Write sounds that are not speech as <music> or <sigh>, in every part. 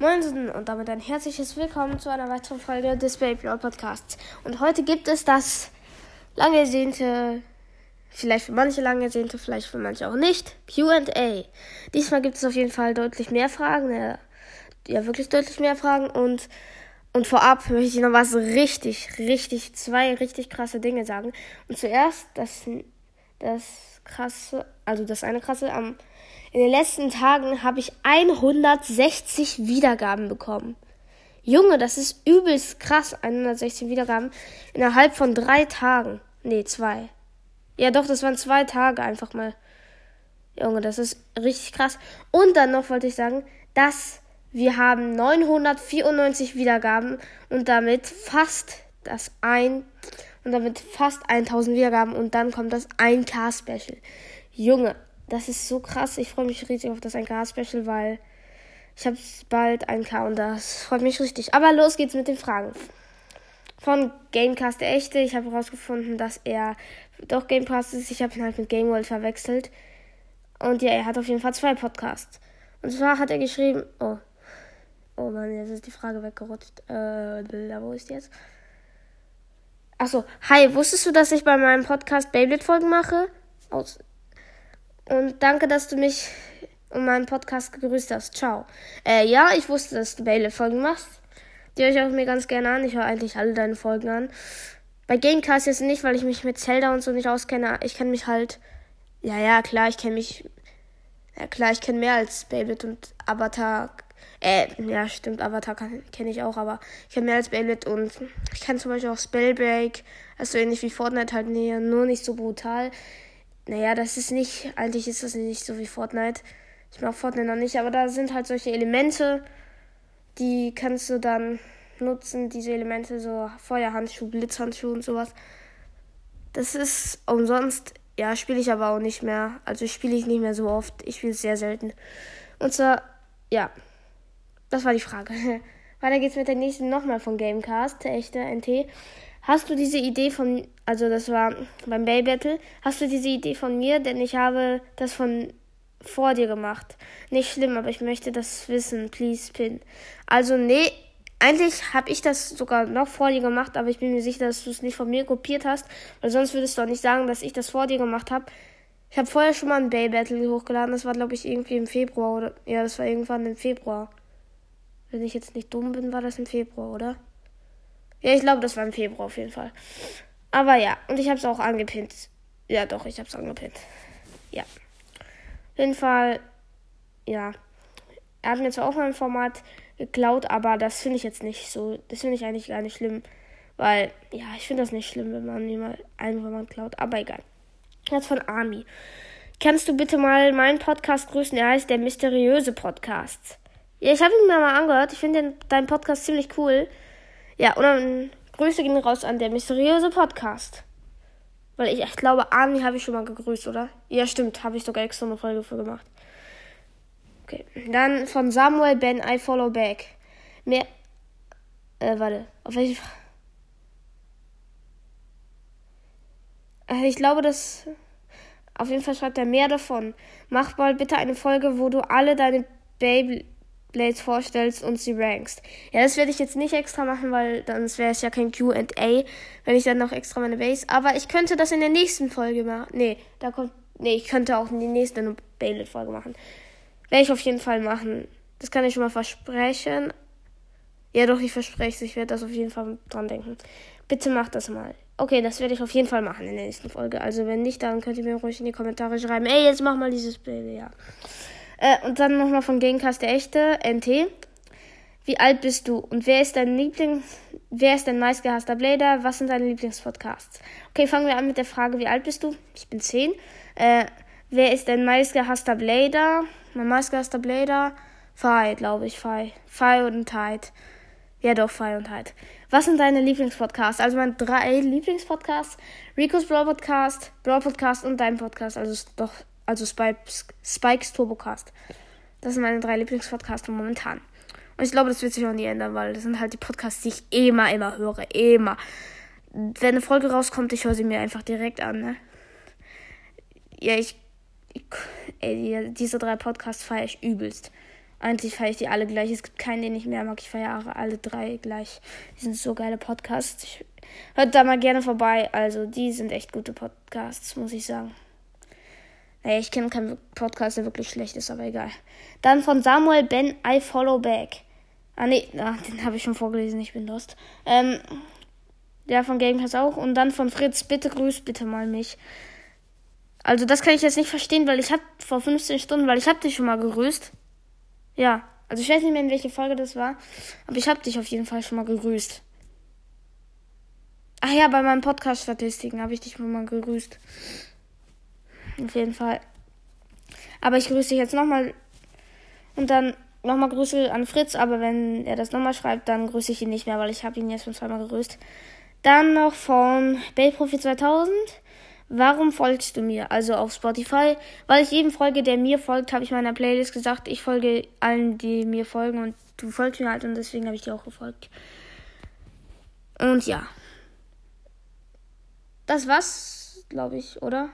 Moin und damit ein herzliches Willkommen zu einer weiteren Folge des Baby Podcasts. Und heute gibt es das lange ersehnte, vielleicht für manche lange ersehnte, vielleicht für manche auch nicht, QA. Diesmal gibt es auf jeden Fall deutlich mehr Fragen, ja, ja wirklich deutlich mehr Fragen und und vorab möchte ich noch was richtig, richtig, zwei richtig krasse Dinge sagen. Und zuerst das, das krasse, also das eine krasse, am in den letzten Tagen habe ich 160 Wiedergaben bekommen. Junge, das ist übelst krass. 160 Wiedergaben innerhalb von drei Tagen. Nee, zwei. Ja, doch, das waren zwei Tage einfach mal. Junge, das ist richtig krass. Und dann noch wollte ich sagen, dass wir haben 994 Wiedergaben und damit fast das ein und damit fast 1000 Wiedergaben und dann kommt das 1K Special. Junge, das ist so krass. Ich freue mich richtig auf das 1K-Special, weil ich habe bald 1K und das freut mich richtig. Aber los geht's mit den Fragen. Von Gamecast der Echte. Ich habe herausgefunden, dass er doch Gamecast ist. Ich habe ihn halt mit Gameworld verwechselt. Und ja, er hat auf jeden Fall zwei Podcasts. Und zwar hat er geschrieben, oh, oh Mann, jetzt ist die Frage weggerutscht. Äh, wo ist die jetzt? Achso, hi, wusstest du, dass ich bei meinem Podcast Beyblade-Folgen mache? Aus, und danke, dass du mich und meinen Podcast gegrüßt hast. Ciao. Äh, ja, ich wusste, dass du Bayle-Folgen machst. Die höre ich auch mir ganz gerne an. Ich höre eigentlich alle deine Folgen an. Bei Gamecast jetzt nicht, weil ich mich mit Zelda und so nicht auskenne. Ich kenne mich halt. Ja, ja, klar, ich kenne mich. Ja, klar, ich kenne mehr als Beyblade und Avatar. Äh, ja, stimmt, Avatar kenne ich auch, aber ich kenne mehr als Beyblade und ich kenne zum Beispiel auch Spellbreak. Also ähnlich wie Fortnite halt näher, nur nicht so brutal. Naja, das ist nicht, eigentlich ist das nicht so wie Fortnite. Ich mag Fortnite noch nicht, aber da sind halt solche Elemente, die kannst du dann nutzen, diese Elemente, so Feuerhandschuh, Blitzhandschuh und sowas. Das ist umsonst, ja, spiele ich aber auch nicht mehr. Also spiele ich nicht mehr so oft. Ich spiele es sehr selten. Und zwar, ja, das war die Frage. <laughs> Weiter geht's mit der nächsten nochmal von Gamecast, der echte NT. Hast du diese Idee von, also das war beim Bay Battle, hast du diese Idee von mir, denn ich habe das von vor dir gemacht. Nicht schlimm, aber ich möchte das wissen, please pin. Also nee, eigentlich habe ich das sogar noch vor dir gemacht, aber ich bin mir sicher, dass du es nicht von mir kopiert hast, weil sonst würdest du auch nicht sagen, dass ich das vor dir gemacht habe. Ich habe vorher schon mal ein Bay Battle hochgeladen, das war glaube ich irgendwie im Februar oder ja, das war irgendwann im Februar. Wenn ich jetzt nicht dumm bin, war das im Februar, oder? Ja, ich glaube, das war im Februar auf jeden Fall. Aber ja, und ich habe es auch angepinnt. Ja, doch, ich habe es angepinnt. Ja. Auf jeden Fall, ja. Er hat mir zwar auch mal ein Format geklaut, aber das finde ich jetzt nicht so. Das finde ich eigentlich gar nicht schlimm. Weil, ja, ich finde das nicht schlimm, wenn man jemand ein Format klaut. Aber egal. Jetzt von Army. Kannst du bitte mal meinen Podcast grüßen? Er heißt der mysteriöse Podcast. Ja, ich habe ihn mir mal angehört. Ich finde deinen Podcast ziemlich cool. Ja, und dann Grüße gehen raus an der mysteriöse Podcast. Weil ich, ich glaube, Army habe ich schon mal gegrüßt, oder? Ja, stimmt, habe ich sogar extra eine Folge für gemacht. Okay, dann von Samuel Ben, I follow back. Mehr, äh, warte, auf welche äh, Ich glaube, das, auf jeden Fall schreibt er mehr davon. Mach mal bitte eine Folge, wo du alle deine Baby, Blades vorstellst und sie rankst. Ja, das werde ich jetzt nicht extra machen, weil dann wäre es ja kein QA, wenn ich dann noch extra meine Base. Aber ich könnte das in der nächsten Folge machen. Nee, da kommt. Nee, ich könnte auch in die nächste Beyblade-Folge machen. Werde ich auf jeden Fall machen. Das kann ich schon mal versprechen. Ja, doch, ich verspreche es. Ich werde das auf jeden Fall dran denken. Bitte macht das mal. Okay, das werde ich auf jeden Fall machen in der nächsten Folge. Also, wenn nicht, dann könnt ihr mir ruhig in die Kommentare schreiben. Ey, jetzt mach mal dieses Bild, ja. Äh, und dann nochmal von Gamecast der echte, NT. Wie alt bist du? Und wer ist dein Lieblings, wer ist dein meistgehasster Blader? Was sind deine Lieblingspodcasts? Okay, fangen wir an mit der Frage, wie alt bist du? Ich bin 10. Äh, wer ist dein meistgehasster Blader? Mein meistgehasster Blader? Fi, glaube ich, Fi. Fi und Tide. Ja, doch, Fi und Tide. Was sind deine Lieblingspodcasts? Also meine drei Lieblingspodcasts. Rico's Brawl Podcast, Brawl Podcast und dein Podcast. Also doch also Spikes, Spikes Turbocast. Das sind meine drei Lieblingspodcasts momentan. Und ich glaube, das wird sich auch nie ändern, weil das sind halt die Podcasts, die ich immer, immer höre. Immer. Wenn eine Folge rauskommt, ich höre sie mir einfach direkt an, ne? Ja, ich. ich ey, diese drei Podcasts feiere ich übelst. Eigentlich feiere ich die alle gleich. Es gibt keinen, den ich mehr mag. Ich feiere alle drei gleich. Die sind so geile Podcasts. Ich, hört da mal gerne vorbei. Also, die sind echt gute Podcasts, muss ich sagen. Naja, ich kenne keinen Podcast, der wirklich schlecht ist, aber egal. Dann von Samuel Ben, I Follow Back. Ah, nee, ah, den habe ich schon vorgelesen, ich bin lost. Ähm, der von Gamecast auch. Und dann von Fritz, bitte grüß bitte mal mich. Also das kann ich jetzt nicht verstehen, weil ich hab vor 15 Stunden, weil ich hab dich schon mal gegrüßt. Ja, also ich weiß nicht mehr, in welche Folge das war, aber ich hab dich auf jeden Fall schon mal gegrüßt. Ach ja, bei meinen Podcast-Statistiken habe ich dich schon mal gegrüßt. Auf jeden Fall. Aber ich grüße dich jetzt nochmal. Und dann nochmal Grüße an Fritz. Aber wenn er das nochmal schreibt, dann grüße ich ihn nicht mehr, weil ich habe ihn jetzt schon zweimal gegrüßt. Dann noch von Bellprofi 2000. Warum folgst du mir? Also auf Spotify. Weil ich jedem folge, der mir folgt, habe ich meiner Playlist gesagt, ich folge allen, die mir folgen. Und du folgst mir halt und deswegen habe ich dir auch gefolgt. Und ja. Das war's, glaube ich, oder?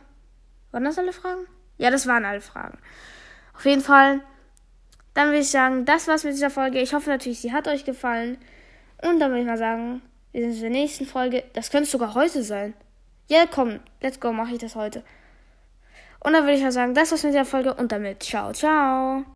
Waren das alle Fragen? Ja, das waren alle Fragen. Auf jeden Fall. Dann würde ich sagen, das war's mit dieser Folge. Ich hoffe natürlich, sie hat euch gefallen. Und dann würde ich mal sagen, wir sehen uns in der nächsten Folge. Das könnte sogar heute sein. Ja, komm, let's go, mache ich das heute. Und dann würde ich mal sagen, das war's mit der Folge und damit ciao, ciao.